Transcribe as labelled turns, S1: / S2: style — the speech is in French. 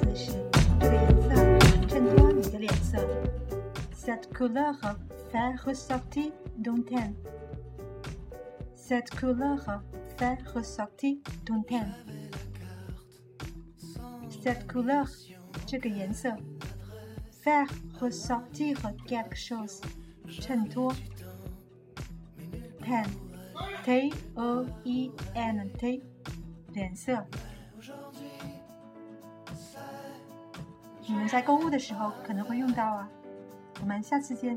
S1: 此时，这个颜色衬托你的脸色。Cette couleur fait ressortir ton teint. Cette couleur fait ressortir ton teint. Cette couleur, 这个颜色。Faire ressortir quelque chose, 衬托。Teint, T-O-E-N-T, 你们在购物的时候可能会用到啊。我们下次见。